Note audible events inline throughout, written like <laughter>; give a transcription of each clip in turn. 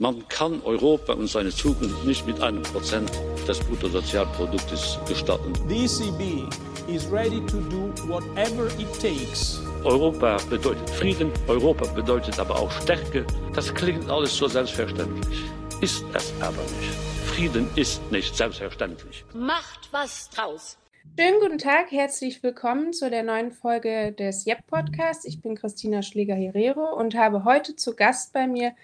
Man kann Europa und seine Zukunft nicht mit einem Prozent des Bruttosozialproduktes gestatten. The ECB is ready to do whatever it takes. Europa bedeutet Frieden, Europa bedeutet aber auch Stärke. Das klingt alles so selbstverständlich. Ist es aber nicht. Frieden ist nicht selbstverständlich. Macht was draus. Schönen guten Tag, herzlich willkommen zu der neuen Folge des JEP Podcasts. Ich bin Christina Schläger-Herero und habe heute zu Gast bei mir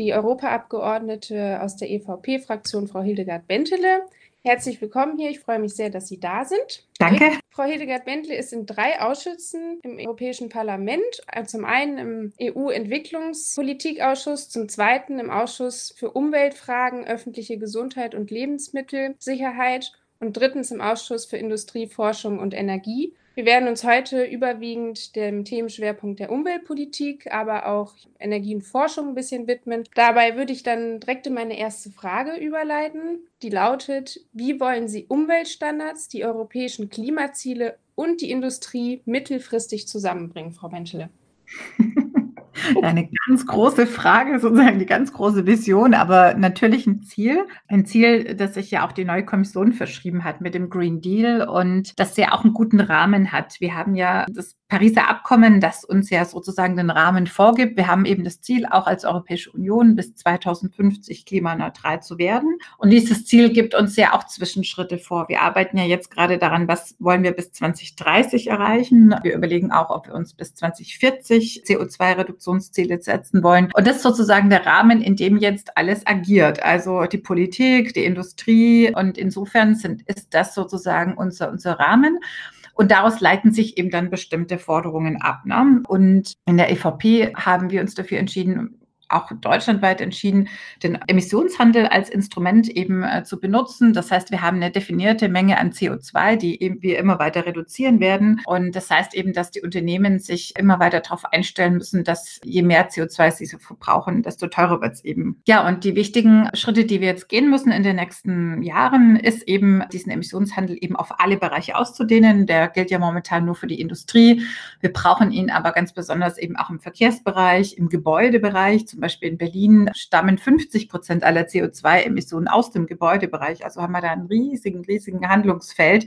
die Europaabgeordnete aus der EVP-Fraktion, Frau Hildegard Bentele. Herzlich willkommen hier. Ich freue mich sehr, dass Sie da sind. Danke. Frau Hildegard Bentele ist in drei Ausschüssen im Europäischen Parlament. Zum einen im EU-Entwicklungspolitikausschuss, zum zweiten im Ausschuss für Umweltfragen, öffentliche Gesundheit und Lebensmittelsicherheit und drittens im Ausschuss für Industrie, Forschung und Energie. Wir werden uns heute überwiegend dem Themenschwerpunkt der Umweltpolitik, aber auch Energie und Forschung ein bisschen widmen. Dabei würde ich dann direkt in meine erste Frage überleiten, die lautet, wie wollen Sie Umweltstandards, die europäischen Klimaziele und die Industrie mittelfristig zusammenbringen, Frau Menschele? <laughs> <laughs> Eine ganz große Frage, sozusagen die ganz große Vision, aber natürlich ein Ziel. Ein Ziel, das sich ja auch die neue Kommission verschrieben hat mit dem Green Deal und das ja auch einen guten Rahmen hat. Wir haben ja das Pariser Abkommen, das uns ja sozusagen den Rahmen vorgibt. Wir haben eben das Ziel, auch als Europäische Union bis 2050 klimaneutral zu werden. Und dieses Ziel gibt uns ja auch Zwischenschritte vor. Wir arbeiten ja jetzt gerade daran, was wollen wir bis 2030 erreichen. Wir überlegen auch, ob wir uns bis 2040 CO2-Reduktionsziele setzen wollen. Und das ist sozusagen der Rahmen, in dem jetzt alles agiert. Also die Politik, die Industrie. Und insofern sind, ist das sozusagen unser, unser Rahmen. Und daraus leiten sich eben dann bestimmte Forderungen ab. Ne? Und in der EVP haben wir uns dafür entschieden, auch deutschlandweit entschieden, den Emissionshandel als Instrument eben äh, zu benutzen. Das heißt, wir haben eine definierte Menge an CO2, die eben wir immer weiter reduzieren werden. Und das heißt eben, dass die Unternehmen sich immer weiter darauf einstellen müssen, dass je mehr CO2 sie so verbrauchen, desto teurer wird es eben. Ja, und die wichtigen Schritte, die wir jetzt gehen müssen in den nächsten Jahren, ist eben diesen Emissionshandel eben auf alle Bereiche auszudehnen. Der gilt ja momentan nur für die Industrie. Wir brauchen ihn aber ganz besonders eben auch im Verkehrsbereich, im Gebäudebereich, zum zum Beispiel in Berlin stammen 50 Prozent aller CO2-Emissionen aus dem Gebäudebereich. Also haben wir da einen riesigen, riesigen Handlungsfeld.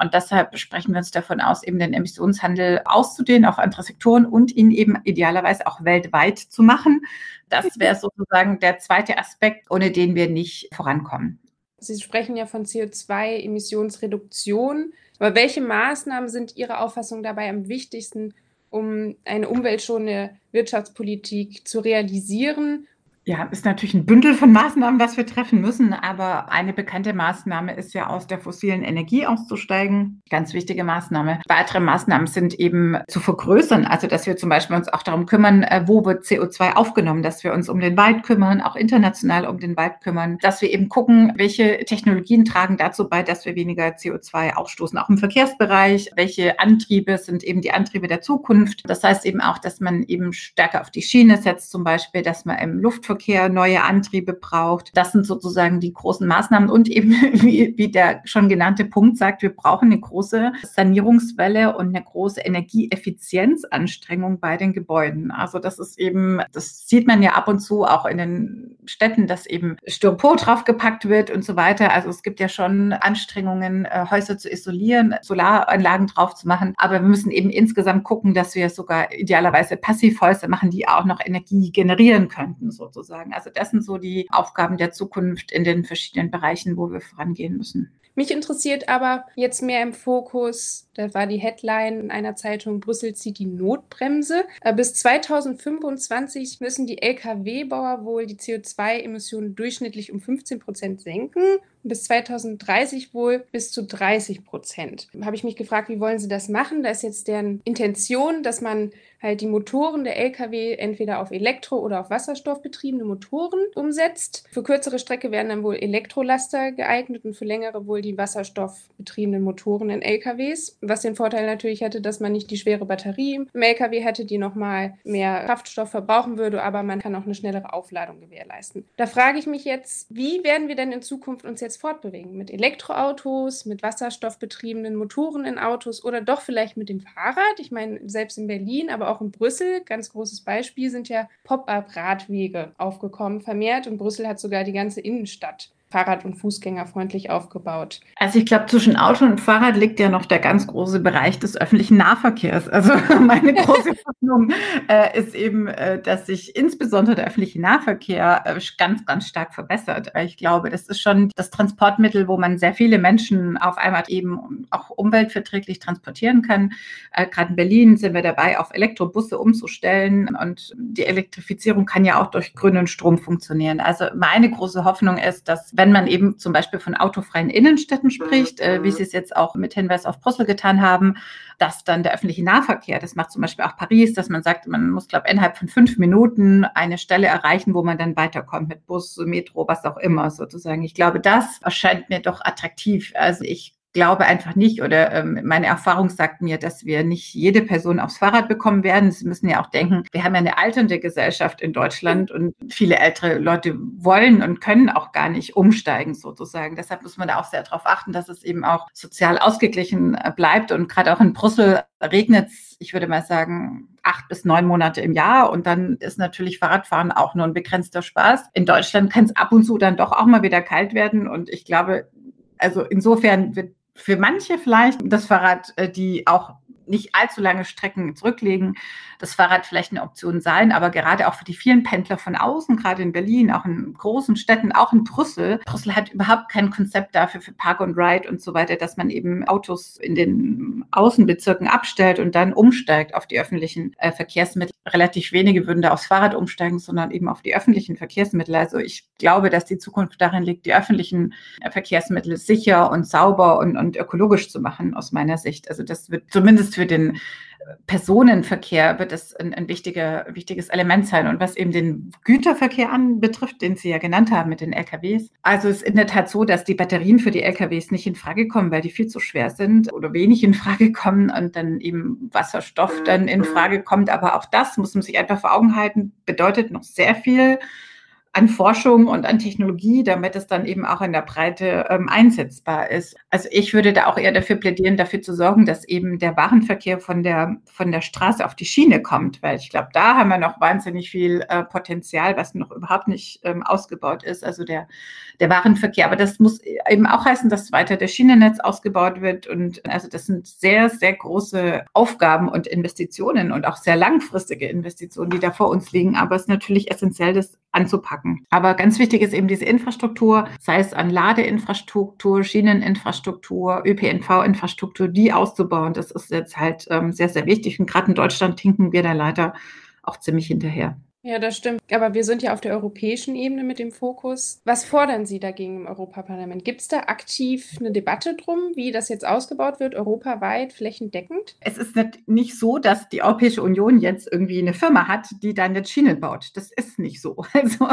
Und deshalb sprechen wir uns davon aus, eben den Emissionshandel auszudehnen auf andere Sektoren und ihn eben idealerweise auch weltweit zu machen. Das wäre sozusagen der zweite Aspekt, ohne den wir nicht vorankommen. Sie sprechen ja von CO2-Emissionsreduktion. Aber welche Maßnahmen sind Ihrer Auffassung dabei am wichtigsten, um eine umweltschonende Wirtschaftspolitik zu realisieren ja, ist natürlich ein Bündel von Maßnahmen, was wir treffen müssen. Aber eine bekannte Maßnahme ist ja, aus der fossilen Energie auszusteigen. Ganz wichtige Maßnahme. Weitere Maßnahmen sind eben zu vergrößern. Also, dass wir zum Beispiel uns auch darum kümmern, äh, wo wird CO2 aufgenommen, dass wir uns um den Wald kümmern, auch international um den Wald kümmern, dass wir eben gucken, welche Technologien tragen dazu bei, dass wir weniger CO2 ausstoßen, auch im Verkehrsbereich. Welche Antriebe sind eben die Antriebe der Zukunft? Das heißt eben auch, dass man eben stärker auf die Schiene setzt, zum Beispiel, dass man im Luftverkehr Luftverkehr neue Antriebe braucht. Das sind sozusagen die großen Maßnahmen. Und eben, <laughs> wie, wie der schon genannte Punkt sagt, wir brauchen eine große Sanierungswelle und eine große Energieeffizienzanstrengung bei den Gebäuden. Also das ist eben, das sieht man ja ab und zu auch in den Städten, dass eben Styropor draufgepackt wird und so weiter. Also es gibt ja schon Anstrengungen, äh, Häuser zu isolieren, Solaranlagen drauf zu machen. Aber wir müssen eben insgesamt gucken, dass wir sogar idealerweise Passivhäuser machen, die auch noch Energie generieren könnten, sozusagen sozusagen. Also das sind so die Aufgaben der Zukunft in den verschiedenen Bereichen, wo wir vorangehen müssen. Mich interessiert aber jetzt mehr im Fokus, da war die Headline in einer Zeitung, Brüssel zieht die Notbremse. Äh, bis 2025 müssen die Lkw-Bauer wohl die CO2-Emissionen durchschnittlich um 15 Prozent senken bis 2030 wohl bis zu 30 Prozent. Habe ich mich gefragt, wie wollen Sie das machen? Da ist jetzt deren Intention, dass man halt die Motoren der Lkw entweder auf Elektro- oder auf Wasserstoff betriebene Motoren umsetzt. Für kürzere Strecke werden dann wohl Elektrolaster geeignet und für längere wohl die wasserstoffbetriebenen Motoren in Lkws. Was den Vorteil natürlich hätte, dass man nicht die schwere Batterie im Lkw hätte, die nochmal mehr Kraftstoff verbrauchen würde, aber man kann auch eine schnellere Aufladung gewährleisten. Da frage ich mich jetzt, wie werden wir denn in Zukunft uns jetzt jetzt fortbewegen? Mit Elektroautos, mit wasserstoffbetriebenen Motoren in Autos oder doch vielleicht mit dem Fahrrad? Ich meine, selbst in Berlin, aber auch in Brüssel, ganz großes Beispiel, sind ja Pop-up-Radwege aufgekommen, vermehrt. Und Brüssel hat sogar die ganze Innenstadt Fahrrad- und Fußgängerfreundlich aufgebaut. Also ich glaube, zwischen Auto und Fahrrad liegt ja noch der ganz große Bereich des öffentlichen Nahverkehrs. Also <laughs> meine große <laughs> Hoffnung äh, ist eben, äh, dass sich insbesondere der öffentliche Nahverkehr äh, ganz, ganz stark verbessert. Ich glaube, das ist schon das Transportmittel, wo man sehr viele Menschen auf einmal eben auch umweltverträglich transportieren kann. Äh, Gerade in Berlin sind wir dabei, auf Elektrobusse umzustellen und die Elektrifizierung kann ja auch durch grünen Strom funktionieren. Also meine große Hoffnung ist, dass wenn man eben zum Beispiel von autofreien Innenstädten spricht, äh, wie mhm. Sie es jetzt auch mit Hinweis auf Brüssel getan haben, dass dann der öffentliche Nahverkehr, das macht zum Beispiel auch Paris, dass man sagt, man muss, glaube ich, innerhalb von fünf Minuten eine Stelle erreichen, wo man dann weiterkommt mit Bus, Metro, was auch immer sozusagen. Ich glaube, das erscheint mir doch attraktiv. Also ich glaube einfach nicht oder ähm, meine Erfahrung sagt mir, dass wir nicht jede Person aufs Fahrrad bekommen werden. Sie müssen ja auch denken, wir haben ja eine alternde Gesellschaft in Deutschland und viele ältere Leute wollen und können auch gar nicht umsteigen sozusagen. Deshalb muss man da auch sehr darauf achten, dass es eben auch sozial ausgeglichen äh, bleibt und gerade auch in Brüssel regnet es, ich würde mal sagen, acht bis neun Monate im Jahr und dann ist natürlich Fahrradfahren auch nur ein begrenzter Spaß. In Deutschland kann es ab und zu dann doch auch mal wieder kalt werden und ich glaube, also insofern wird für manche vielleicht das Fahrrad, äh, die auch nicht allzu lange Strecken zurücklegen, das Fahrrad vielleicht eine Option sein. Aber gerade auch für die vielen Pendler von außen, gerade in Berlin, auch in großen Städten, auch in Brüssel. Brüssel hat überhaupt kein Konzept dafür für Park and Ride und so weiter, dass man eben Autos in den Außenbezirken abstellt und dann umsteigt auf die öffentlichen äh, Verkehrsmittel. Relativ wenige würden da aufs Fahrrad umsteigen, sondern eben auf die öffentlichen Verkehrsmittel. Also ich glaube, dass die Zukunft darin liegt, die öffentlichen äh, Verkehrsmittel sicher und sauber und, und ökologisch zu machen, aus meiner Sicht. Also das wird zumindest für den Personenverkehr wird es ein, ein wichtiger, wichtiges Element sein. Und was eben den Güterverkehr anbetrifft, den Sie ja genannt haben mit den LKWs, also es ist in der Tat so, dass die Batterien für die LKWs nicht in Frage kommen, weil die viel zu schwer sind oder wenig in Frage kommen und dann eben Wasserstoff dann in Frage kommt. Aber auch das muss man sich einfach vor Augen halten, bedeutet noch sehr viel an Forschung und an Technologie, damit es dann eben auch in der Breite ähm, einsetzbar ist. Also ich würde da auch eher dafür plädieren, dafür zu sorgen, dass eben der Warenverkehr von der, von der Straße auf die Schiene kommt, weil ich glaube, da haben wir noch wahnsinnig viel äh, Potenzial, was noch überhaupt nicht ähm, ausgebaut ist, also der, der Warenverkehr. Aber das muss eben auch heißen, dass weiter das Schienennetz ausgebaut wird und also das sind sehr, sehr große Aufgaben und Investitionen und auch sehr langfristige Investitionen, die da vor uns liegen. Aber es ist natürlich essentiell, das anzupacken. Aber ganz wichtig ist eben diese Infrastruktur, sei es an Ladeinfrastruktur, Schieneninfrastruktur, ÖPNV-Infrastruktur, die auszubauen. Das ist jetzt halt ähm, sehr, sehr wichtig. Und gerade in Deutschland tinken wir da leider auch ziemlich hinterher. Ja, das stimmt. Aber wir sind ja auf der europäischen Ebene mit dem Fokus. Was fordern Sie dagegen im Europaparlament? Gibt es da aktiv eine Debatte drum, wie das jetzt ausgebaut wird, europaweit, flächendeckend? Es ist nicht so, dass die Europäische Union jetzt irgendwie eine Firma hat, die dann jetzt Schienen baut. Das ist nicht so. <laughs> Also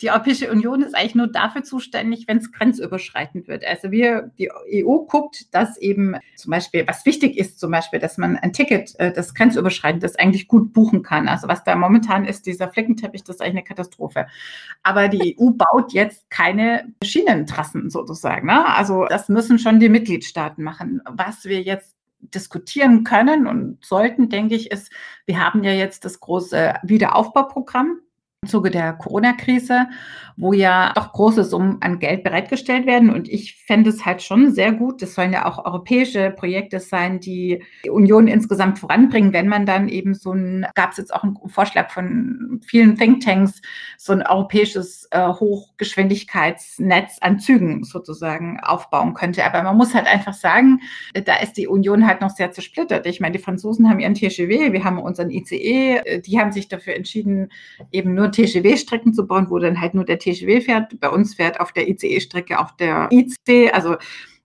die Europäische Union ist eigentlich nur dafür zuständig, wenn es grenzüberschreitend wird. Also wir, die EU guckt, dass eben zum Beispiel, was wichtig ist, zum Beispiel, dass man ein Ticket, äh, das grenzüberschreitend ist, eigentlich gut buchen kann. Also was da momentan ist, dieser Flickenteppich, das ist eigentlich eine Katastrophe. Aber die EU baut jetzt keine Schienentrassen sozusagen. Ne? Also das müssen schon die Mitgliedstaaten machen. Was wir jetzt diskutieren können und sollten, denke ich, ist, wir haben ja jetzt das große Wiederaufbauprogramm im Zuge der Corona-Krise, wo ja doch große Summen an Geld bereitgestellt werden. Und ich fände es halt schon sehr gut, das sollen ja auch europäische Projekte sein, die die Union insgesamt voranbringen, wenn man dann eben so ein, gab es jetzt auch einen Vorschlag von vielen Thinktanks, so ein europäisches äh, Hochgeschwindigkeitsnetz an Zügen sozusagen aufbauen könnte. Aber man muss halt einfach sagen, da ist die Union halt noch sehr zersplittert. Ich meine, die Franzosen haben ihren TGW, wir haben unseren ICE, äh, die haben sich dafür entschieden, eben nur TGW-Strecken zu bauen, wo dann halt nur der TGW fährt. Bei uns fährt auf der ICE-Strecke auch der IC, also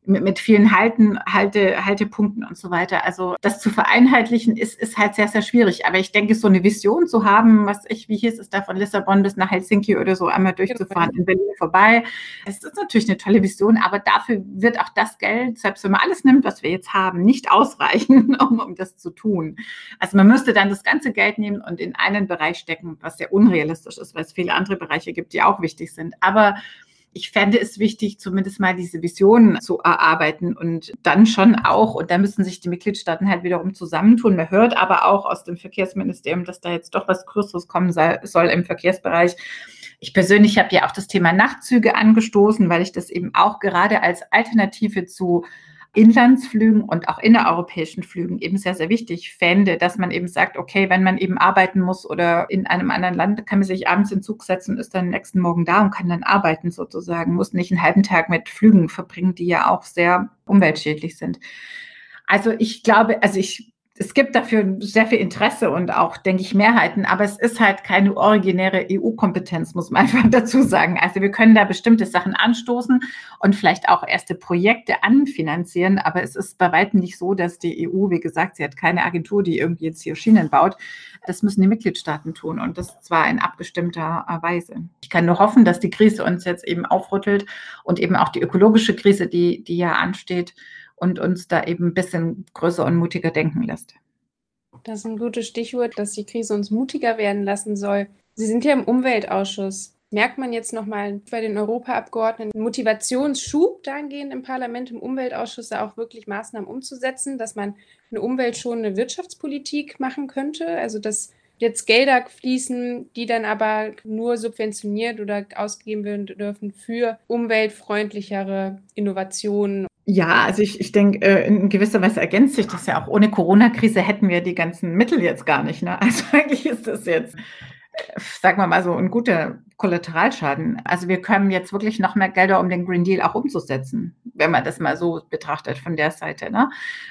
mit, mit vielen Halten, Halte, Haltepunkten und so weiter. Also das zu vereinheitlichen ist, ist halt sehr, sehr schwierig. Aber ich denke, so eine Vision zu haben, was ich, wie hieß es da von Lissabon bis nach Helsinki oder so einmal durchzufahren, in Berlin vorbei, das ist natürlich eine tolle Vision, aber dafür wird auch das Geld, selbst wenn man alles nimmt, was wir jetzt haben, nicht ausreichen, <laughs> um, um das zu tun. Also man müsste dann das ganze Geld nehmen und in einen Bereich stecken, was sehr unrealistisch ist, weil es viele andere Bereiche gibt, die auch wichtig sind. Aber ich fände es wichtig, zumindest mal diese Vision zu erarbeiten und dann schon auch, und da müssen sich die Mitgliedstaaten halt wiederum zusammentun. Man hört aber auch aus dem Verkehrsministerium, dass da jetzt doch was Größeres kommen soll im Verkehrsbereich. Ich persönlich habe ja auch das Thema Nachtzüge angestoßen, weil ich das eben auch gerade als Alternative zu Inlandsflügen und auch innereuropäischen Flügen eben sehr, sehr wichtig fände, dass man eben sagt, okay, wenn man eben arbeiten muss oder in einem anderen Land, kann man sich abends in Zug setzen und ist dann nächsten Morgen da und kann dann arbeiten sozusagen, muss nicht einen halben Tag mit Flügen verbringen, die ja auch sehr umweltschädlich sind. Also ich glaube, also ich es gibt dafür sehr viel Interesse und auch, denke ich, Mehrheiten, aber es ist halt keine originäre EU-Kompetenz, muss man <laughs> einfach dazu sagen. Also wir können da bestimmte Sachen anstoßen und vielleicht auch erste Projekte anfinanzieren, aber es ist bei weitem nicht so, dass die EU, wie gesagt, sie hat keine Agentur, die irgendwie jetzt hier Schienen baut. Das müssen die Mitgliedstaaten tun und das zwar in abgestimmter Weise. Ich kann nur hoffen, dass die Krise uns jetzt eben aufrüttelt und eben auch die ökologische Krise, die, die ja ansteht, und uns da eben ein bisschen größer und mutiger denken lässt. Das ist ein gutes Stichwort, dass die Krise uns mutiger werden lassen soll. Sie sind ja im Umweltausschuss. Merkt man jetzt nochmal bei den Europaabgeordneten Motivationsschub dahingehend im Parlament, im Umweltausschuss da auch wirklich Maßnahmen umzusetzen, dass man eine umweltschonende Wirtschaftspolitik machen könnte? Also, dass jetzt Gelder fließen, die dann aber nur subventioniert oder ausgegeben werden dürfen für umweltfreundlichere Innovationen ja, also ich, ich denke, äh, in gewisser Weise ergänzt sich das ja auch. Ohne Corona-Krise hätten wir die ganzen Mittel jetzt gar nicht. Ne? Also <laughs> eigentlich ist das jetzt, äh, sagen wir mal so, ein guter Kollateralschaden. Also wir können jetzt wirklich noch mehr Gelder, um den Green Deal auch umzusetzen, wenn man das mal so betrachtet von der Seite. Ne?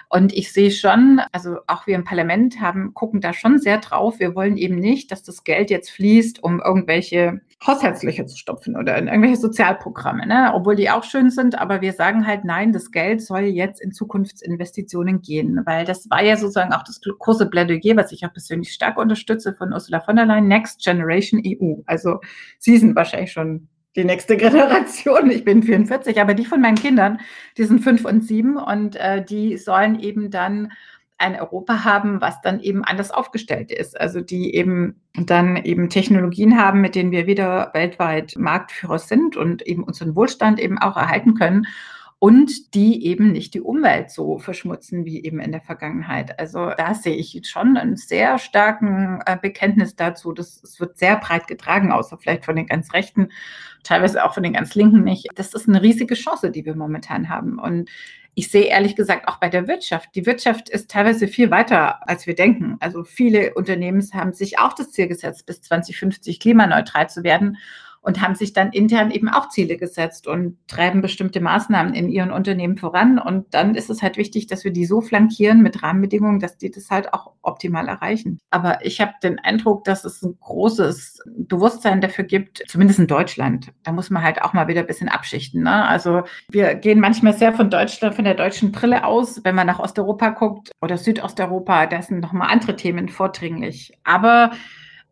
Und ich sehe schon, also auch wir im Parlament haben, gucken da schon sehr drauf. Wir wollen eben nicht, dass das Geld jetzt fließt, um irgendwelche Haushaltslöcher zu stopfen oder in irgendwelche Sozialprogramme, ne? obwohl die auch schön sind. Aber wir sagen halt, nein, das Geld soll jetzt in Zukunftsinvestitionen gehen, weil das war ja sozusagen auch das große Plädoyer, was ich auch persönlich stark unterstütze von Ursula von der Leyen, Next Generation EU. Also Sie sind wahrscheinlich schon die nächste <laughs> Generation. Ich bin 44, aber die von meinen Kindern, die sind fünf und sieben und äh, die sollen eben dann ein Europa haben, was dann eben anders aufgestellt ist. Also die eben dann eben Technologien haben, mit denen wir wieder weltweit Marktführer sind und eben unseren Wohlstand eben auch erhalten können und die eben nicht die Umwelt so verschmutzen wie eben in der Vergangenheit. Also da sehe ich schon einen sehr starken äh, Bekenntnis dazu. Das, es wird sehr breit getragen, außer vielleicht von den ganz Rechten, teilweise auch von den ganz Linken nicht. Das ist eine riesige Chance, die wir momentan haben. Und ich sehe ehrlich gesagt auch bei der Wirtschaft. Die Wirtschaft ist teilweise viel weiter, als wir denken. Also viele Unternehmen haben sich auch das Ziel gesetzt, bis 2050 klimaneutral zu werden und haben sich dann intern eben auch Ziele gesetzt und treiben bestimmte Maßnahmen in ihren Unternehmen voran. Und dann ist es halt wichtig, dass wir die so flankieren mit Rahmenbedingungen, dass die das halt auch optimal erreichen. Aber ich habe den Eindruck, dass es ein großes Bewusstsein dafür gibt, zumindest in Deutschland. Da muss man halt auch mal wieder ein bisschen abschichten. Ne? Also wir gehen manchmal sehr von Deutschland, von der deutschen Brille aus. Wenn man nach Osteuropa guckt oder Südosteuropa, da sind nochmal andere Themen vordringlich. Aber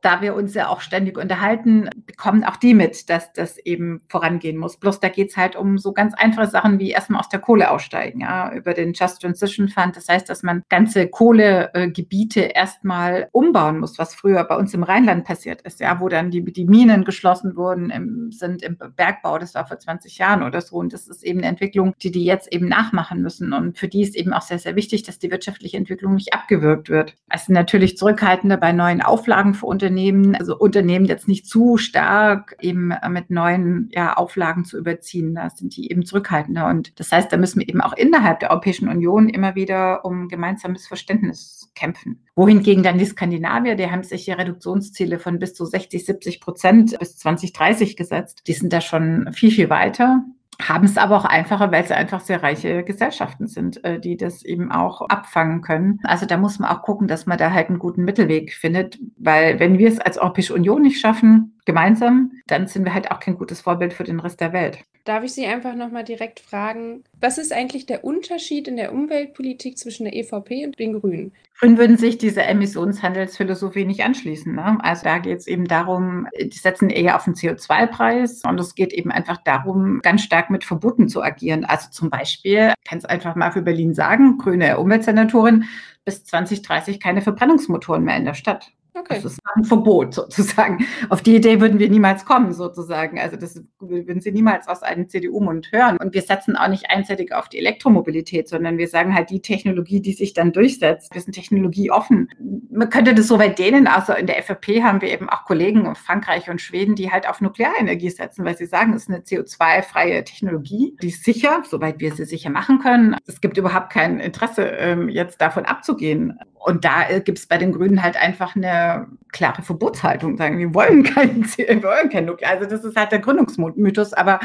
da wir uns ja auch ständig unterhalten, bekommen auch die mit, dass das eben vorangehen muss. Bloß da geht es halt um so ganz einfache Sachen wie erstmal aus der Kohle aussteigen, ja, über den Just Transition Fund. Das heißt, dass man ganze Kohlegebiete erstmal umbauen muss, was früher bei uns im Rheinland passiert ist, ja, wo dann die, die Minen geschlossen wurden, im, sind im Bergbau, das war vor 20 Jahren oder so. Und das ist eben eine Entwicklung, die die jetzt eben nachmachen müssen. Und für die ist eben auch sehr, sehr wichtig, dass die wirtschaftliche Entwicklung nicht abgewürgt wird. Also natürlich zurückhaltender bei neuen Auflagen für Unternehmen Unternehmen, also Unternehmen jetzt nicht zu stark eben mit neuen ja, Auflagen zu überziehen. Da sind die eben zurückhaltender. Und das heißt, da müssen wir eben auch innerhalb der Europäischen Union immer wieder um gemeinsames Verständnis kämpfen. Wohingegen dann die Skandinavier, die haben sich hier Reduktionsziele von bis zu 60, 70 Prozent bis 2030 gesetzt. Die sind da schon viel, viel weiter haben es aber auch einfacher, weil sie einfach sehr reiche Gesellschaften sind, äh, die das eben auch abfangen können. Also da muss man auch gucken, dass man da halt einen guten Mittelweg findet, weil wenn wir es als Europäische Union nicht schaffen, gemeinsam, dann sind wir halt auch kein gutes Vorbild für den Rest der Welt. Darf ich Sie einfach nochmal direkt fragen, was ist eigentlich der Unterschied in der Umweltpolitik zwischen der EVP und den Grünen? Grünen würden sich dieser Emissionshandelsphilosophie nicht anschließen. Ne? Also da geht es eben darum, die setzen eher auf den CO2-Preis und es geht eben einfach darum, ganz stark mit Verboten zu agieren. Also zum Beispiel, ich kann es einfach mal für Berlin sagen, grüne Umweltsenatorin, bis 2030 keine Verbrennungsmotoren mehr in der Stadt. Okay. Das ist ein Verbot sozusagen. Auf die Idee würden wir niemals kommen sozusagen. Also das würden Sie niemals aus einem CDU-Mund hören. Und wir setzen auch nicht einseitig auf die Elektromobilität, sondern wir sagen halt die Technologie, die sich dann durchsetzt. Wir sind technologieoffen. Man könnte das so weit dehnen. Also in der FFP haben wir eben auch Kollegen in Frankreich und Schweden, die halt auf Nuklearenergie setzen, weil sie sagen, es ist eine CO2-freie Technologie, die ist sicher, soweit wir sie sicher machen können. Es gibt überhaupt kein Interesse, ähm, jetzt davon abzugehen. Und da äh, gibt es bei den Grünen halt einfach eine klare Verbotshaltung, sagen, wir wollen kein, <laughs> wir wollen kein Nuklear. Also das ist halt der Gründungsmythos, aber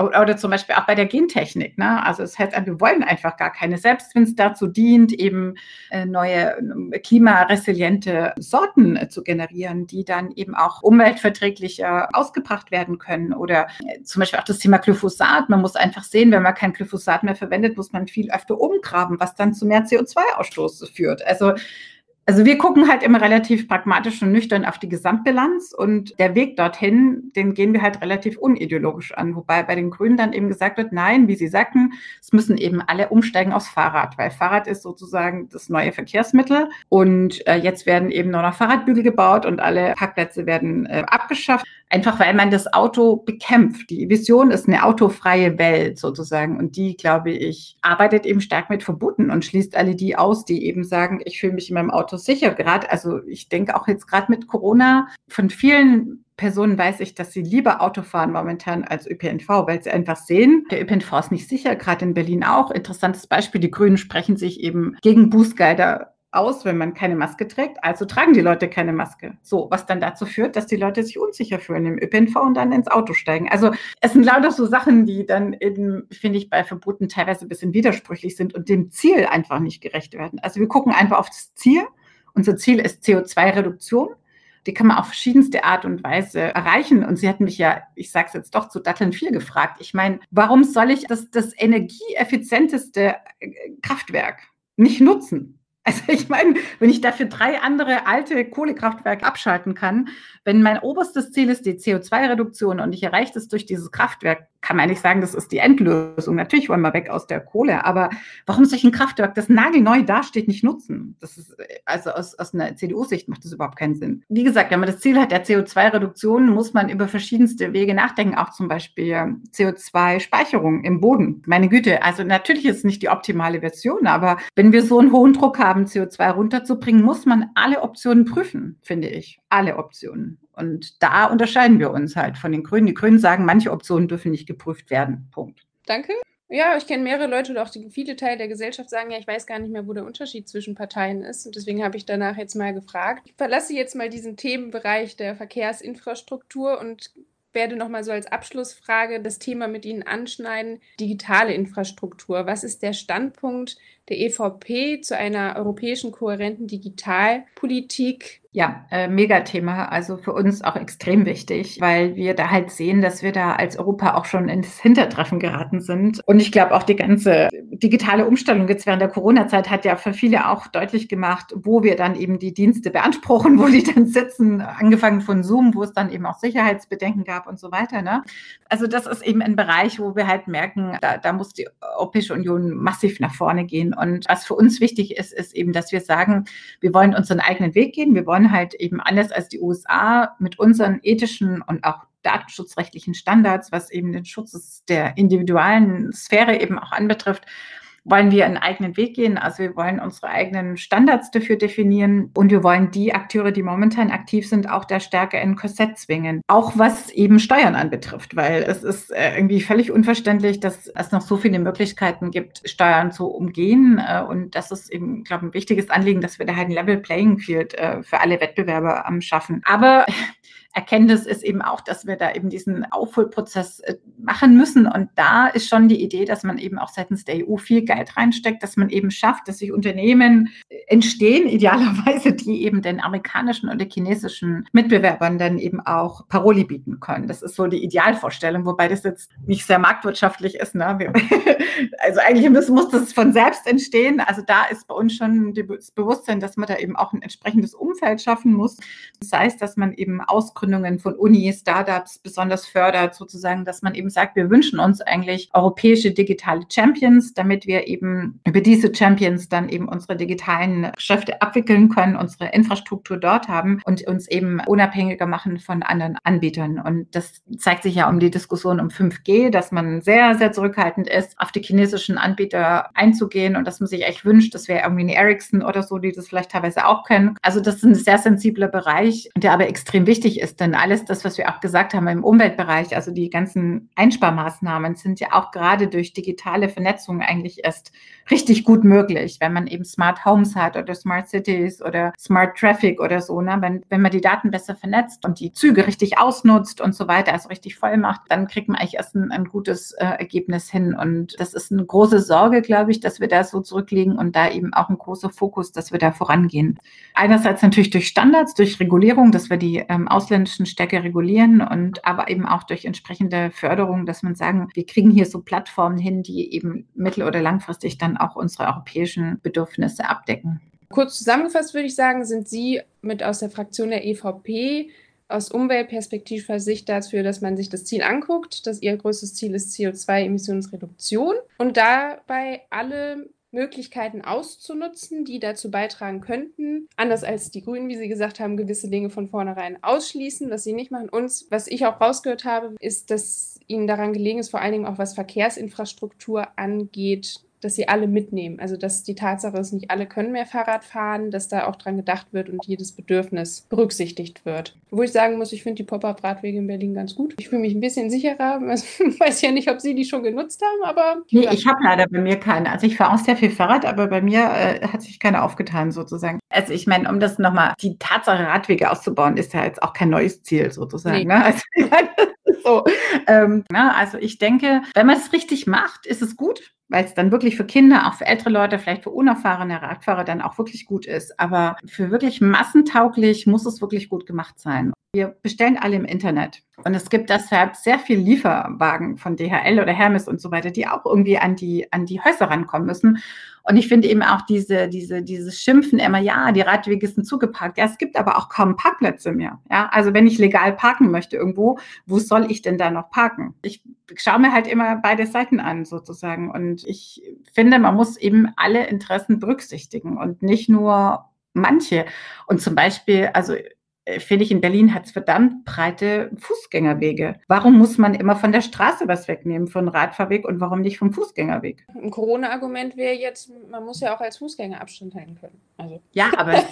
oder zum Beispiel auch bei der Gentechnik. Ne? Also es heißt, wir wollen einfach gar keine, selbst wenn es dazu dient, eben äh, neue klimaresiliente Sorten äh, zu generieren, die dann eben auch umweltverträglicher ausgebracht werden können. Oder zum Beispiel auch das Thema Glyphosat. Man muss einfach sehen, wenn man kein Glyphosat mehr verwendet, muss man viel öfter umgraben, was dann zu mehr CO2-Ausstoß führt. Also also wir gucken halt immer relativ pragmatisch und nüchtern auf die Gesamtbilanz und der Weg dorthin, den gehen wir halt relativ unideologisch an. Wobei bei den Grünen dann eben gesagt wird, nein, wie Sie sagten, es müssen eben alle umsteigen aufs Fahrrad, weil Fahrrad ist sozusagen das neue Verkehrsmittel und äh, jetzt werden eben nur noch Fahrradbügel gebaut und alle Parkplätze werden äh, abgeschafft. Einfach weil man das Auto bekämpft. Die Vision ist eine autofreie Welt sozusagen. Und die, glaube ich, arbeitet eben stark mit Verboten und schließt alle die aus, die eben sagen, ich fühle mich in meinem Auto sicher. Gerade, also ich denke auch jetzt gerade mit Corona von vielen Personen weiß ich, dass sie lieber Auto fahren momentan als ÖPNV, weil sie einfach sehen, der ÖPNV ist nicht sicher, gerade in Berlin auch. Interessantes Beispiel, die Grünen sprechen sich eben gegen Bußgelder aus, wenn man keine Maske trägt. Also tragen die Leute keine Maske. So, was dann dazu führt, dass die Leute sich unsicher fühlen im ÖPNV und dann ins Auto steigen. Also es sind lauter so Sachen, die dann eben, finde ich, bei Verboten teilweise ein bisschen widersprüchlich sind und dem Ziel einfach nicht gerecht werden. Also wir gucken einfach auf das Ziel. Unser Ziel ist CO2-Reduktion. Die kann man auf verschiedenste Art und Weise erreichen. Und sie hat mich ja, ich sage es jetzt doch, zu Datteln 4 gefragt. Ich meine, warum soll ich das, das energieeffizienteste äh, Kraftwerk nicht nutzen? Also ich meine, wenn ich dafür drei andere alte Kohlekraftwerke abschalten kann, wenn mein oberstes Ziel ist die CO2-Reduktion und ich erreiche das durch dieses Kraftwerk, kann man nicht sagen, das ist die Endlösung. Natürlich wollen wir weg aus der Kohle, aber warum soll ich ein Kraftwerk, das nagelneu dasteht, nicht nutzen? Das ist, also aus, aus einer CDU-Sicht macht das überhaupt keinen Sinn. Wie gesagt, wenn man das Ziel hat der CO2-Reduktion, muss man über verschiedenste Wege nachdenken, auch zum Beispiel CO2-Speicherung im Boden. Meine Güte, also natürlich ist es nicht die optimale Version, aber wenn wir so einen hohen Druck haben, CO2 runterzubringen, muss man alle Optionen prüfen, finde ich. Alle Optionen. Und da unterscheiden wir uns halt von den Grünen. Die Grünen sagen, manche Optionen dürfen nicht geprüft werden. Punkt. Danke. Ja, ich kenne mehrere Leute und auch die, viele Teile der Gesellschaft sagen, ja, ich weiß gar nicht mehr, wo der Unterschied zwischen Parteien ist. Und deswegen habe ich danach jetzt mal gefragt. Ich verlasse jetzt mal diesen Themenbereich der Verkehrsinfrastruktur und werde nochmal so als Abschlussfrage das Thema mit Ihnen anschneiden. Digitale Infrastruktur. Was ist der Standpunkt der EVP zu einer europäischen kohärenten Digitalpolitik? Ja, äh, Megathema. Also für uns auch extrem wichtig, weil wir da halt sehen, dass wir da als Europa auch schon ins Hintertreffen geraten sind. Und ich glaube auch die ganze digitale Umstellung jetzt während der Corona-Zeit hat ja für viele auch deutlich gemacht, wo wir dann eben die Dienste beanspruchen, <laughs> wo die dann sitzen, angefangen von Zoom, wo es dann eben auch Sicherheitsbedenken gab und so weiter. Ne? Also das ist eben ein Bereich, wo wir halt merken, da, da muss die Europäische Union massiv nach vorne gehen. Und was für uns wichtig ist, ist eben, dass wir sagen, wir wollen unseren eigenen Weg gehen. Wir wollen halt eben anders als die USA mit unseren ethischen und auch datenschutzrechtlichen Standards, was eben den Schutz der individuellen Sphäre eben auch anbetrifft, wollen wir einen eigenen Weg gehen. Also wir wollen unsere eigenen Standards dafür definieren und wir wollen die Akteure, die momentan aktiv sind, auch da stärker in Korsett zwingen. Auch was eben Steuern anbetrifft, weil es ist äh, irgendwie völlig unverständlich, dass es noch so viele Möglichkeiten gibt, Steuern zu umgehen. Äh, und das ist eben, glaube ich, ein wichtiges Anliegen, dass wir da halt ein Level Playing Field äh, für alle Wettbewerber schaffen. Aber Erkenntnis ist eben auch, dass wir da eben diesen Aufholprozess äh, machen müssen. Und da ist schon die Idee, dass man eben auch seitens der EU viel Geld reinsteckt, dass man eben schafft, dass sich Unternehmen äh, entstehen, <laughs> idealerweise, die eben den amerikanischen oder chinesischen Mitbewerbern dann eben auch Paroli bieten können. Das ist so die Idealvorstellung, wobei das jetzt nicht sehr marktwirtschaftlich ist. Ne? <laughs> also eigentlich muss, muss das von selbst entstehen. Also da ist bei uns schon das Bewusstsein, dass man da eben auch ein entsprechendes Umfeld schaffen muss. Das heißt, dass man eben aus Ausgründungen von Uni, Startups besonders fördert, sozusagen, dass man eben sagt, wir wünschen uns eigentlich europäische digitale Champions, damit wir eben über diese Champions dann eben unsere digitalen Geschäfte abwickeln können, unsere Infrastruktur dort haben und uns eben unabhängiger machen von anderen Anbietern. Und das zeigt sich ja um die Diskussion um 5G, dass man sehr, sehr zurückhaltend ist, auf die chinesischen Anbieter einzugehen und dass man sich echt wünscht, das wäre irgendwie eine Ericsson oder so, die das vielleicht teilweise auch können. Also das ist ein sehr sensibler Bereich, der aber extrem wichtig ist, denn alles das, was wir auch gesagt haben im Umweltbereich, also die ganzen Einsparmaßnahmen sind ja auch gerade durch digitale Vernetzung eigentlich erst richtig gut möglich, wenn man eben Smart Homes hat oder Smart Cities oder Smart Traffic oder so. Ne? Wenn, wenn man die Daten besser vernetzt und die Züge richtig ausnutzt und so weiter, also richtig voll macht, dann kriegt man eigentlich erst ein, ein gutes äh, Ergebnis hin. Und das ist eine große Sorge, glaube ich, dass wir da so zurückliegen und da eben auch ein großer Fokus, dass wir da vorangehen. Einerseits natürlich durch Standards, durch Regulierung, dass wir die ähm, ausländischen Städte regulieren und aber eben auch durch entsprechende Förderung, dass man sagen, wir kriegen hier so Plattformen hin, die eben mittel- oder langfristig dann auch unsere europäischen Bedürfnisse abdecken. Kurz zusammengefasst würde ich sagen, sind Sie mit aus der Fraktion der EVP aus umweltperspektivischer Sicht dafür, dass man sich das Ziel anguckt, dass Ihr größtes Ziel ist CO2-Emissionsreduktion und dabei alle Möglichkeiten auszunutzen, die dazu beitragen könnten, anders als die Grünen, wie Sie gesagt haben, gewisse Dinge von vornherein ausschließen, was sie nicht machen. Und was ich auch rausgehört habe, ist, dass Ihnen daran gelegen ist, vor allen Dingen auch was Verkehrsinfrastruktur angeht, dass sie alle mitnehmen. Also dass die Tatsache ist, nicht alle können mehr Fahrrad fahren, dass da auch dran gedacht wird und jedes Bedürfnis berücksichtigt wird. Wo ich sagen muss, ich finde die Pop-up-Radwege in Berlin ganz gut. Ich fühle mich ein bisschen sicherer. Ich <laughs> weiß ja nicht, ob Sie die schon genutzt haben, aber. Nee, ich habe leider bei mir keine. Also ich fahre auch sehr viel Fahrrad, aber bei mir äh, hat sich keine aufgetan sozusagen. Also ich meine, um das nochmal, die Tatsache Radwege auszubauen, ist ja jetzt auch kein neues Ziel sozusagen. Nee. Ne? Also, <laughs> so. Ähm, na, also ich denke, wenn man es richtig macht, ist es gut weil es dann wirklich für Kinder, auch für ältere Leute, vielleicht für unerfahrene Radfahrer dann auch wirklich gut ist. Aber für wirklich massentauglich muss es wirklich gut gemacht sein. Wir bestellen alle im Internet. Und es gibt deshalb sehr viel Lieferwagen von DHL oder Hermes und so weiter, die auch irgendwie an die, an die Häuser rankommen müssen. Und ich finde eben auch diese, diese, dieses Schimpfen immer, ja, die Radwege sind zugeparkt. Ja, es gibt aber auch kaum Parkplätze mehr. Ja, also wenn ich legal parken möchte irgendwo, wo soll ich denn da noch parken? Ich schaue mir halt immer beide Seiten an sozusagen. Und ich finde, man muss eben alle Interessen berücksichtigen und nicht nur manche. Und zum Beispiel, also äh, finde ich, in Berlin hat es verdammt breite Fußgängerwege. Warum muss man immer von der Straße was wegnehmen, von Radfahrweg und warum nicht vom Fußgängerweg? Ein Corona-Argument wäre jetzt, man muss ja auch als Fußgänger Abstand halten können. Also. Ja, aber <laughs>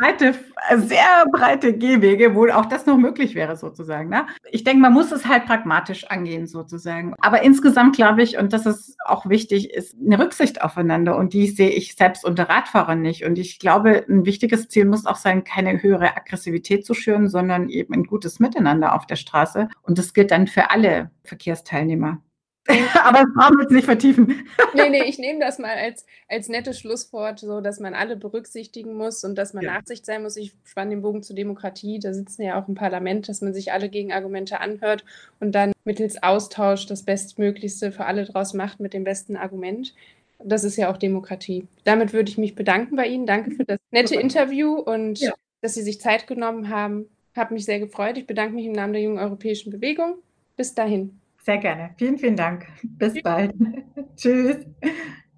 breite, sehr breite Gehwege, wo auch das noch möglich wäre sozusagen. Ne? Ich denke, man muss es halt pragmatisch angehen sozusagen. Aber insgesamt glaube ich, und das ist auch wichtig, ist eine Rücksicht aufeinander und die sehe ich selbst unter Radfahrern nicht. Und ich glaube, ein wichtiges Ziel muss auch sein, keine höhere Aggressivität Aggressivität zu schüren, sondern eben ein gutes Miteinander auf der Straße. Und das gilt dann für alle Verkehrsteilnehmer. <laughs> Aber das brauchen wir jetzt nicht vertiefen. <laughs> nee, nee, ich nehme das mal als, als nettes Schlusswort, so dass man alle berücksichtigen muss und dass man ja. Nachsicht sein muss. Ich spanne den Bogen zur Demokratie, da sitzen ja auch im Parlament, dass man sich alle Gegenargumente anhört und dann mittels Austausch das Bestmöglichste für alle draus macht mit dem besten Argument. Das ist ja auch Demokratie. Damit würde ich mich bedanken bei Ihnen. Danke für das nette Interview und ja dass Sie sich Zeit genommen haben. Hat mich sehr gefreut. Ich bedanke mich im Namen der Jungen Europäischen Bewegung. Bis dahin. Sehr gerne. Vielen, vielen Dank. Bis bald. <laughs> Tschüss.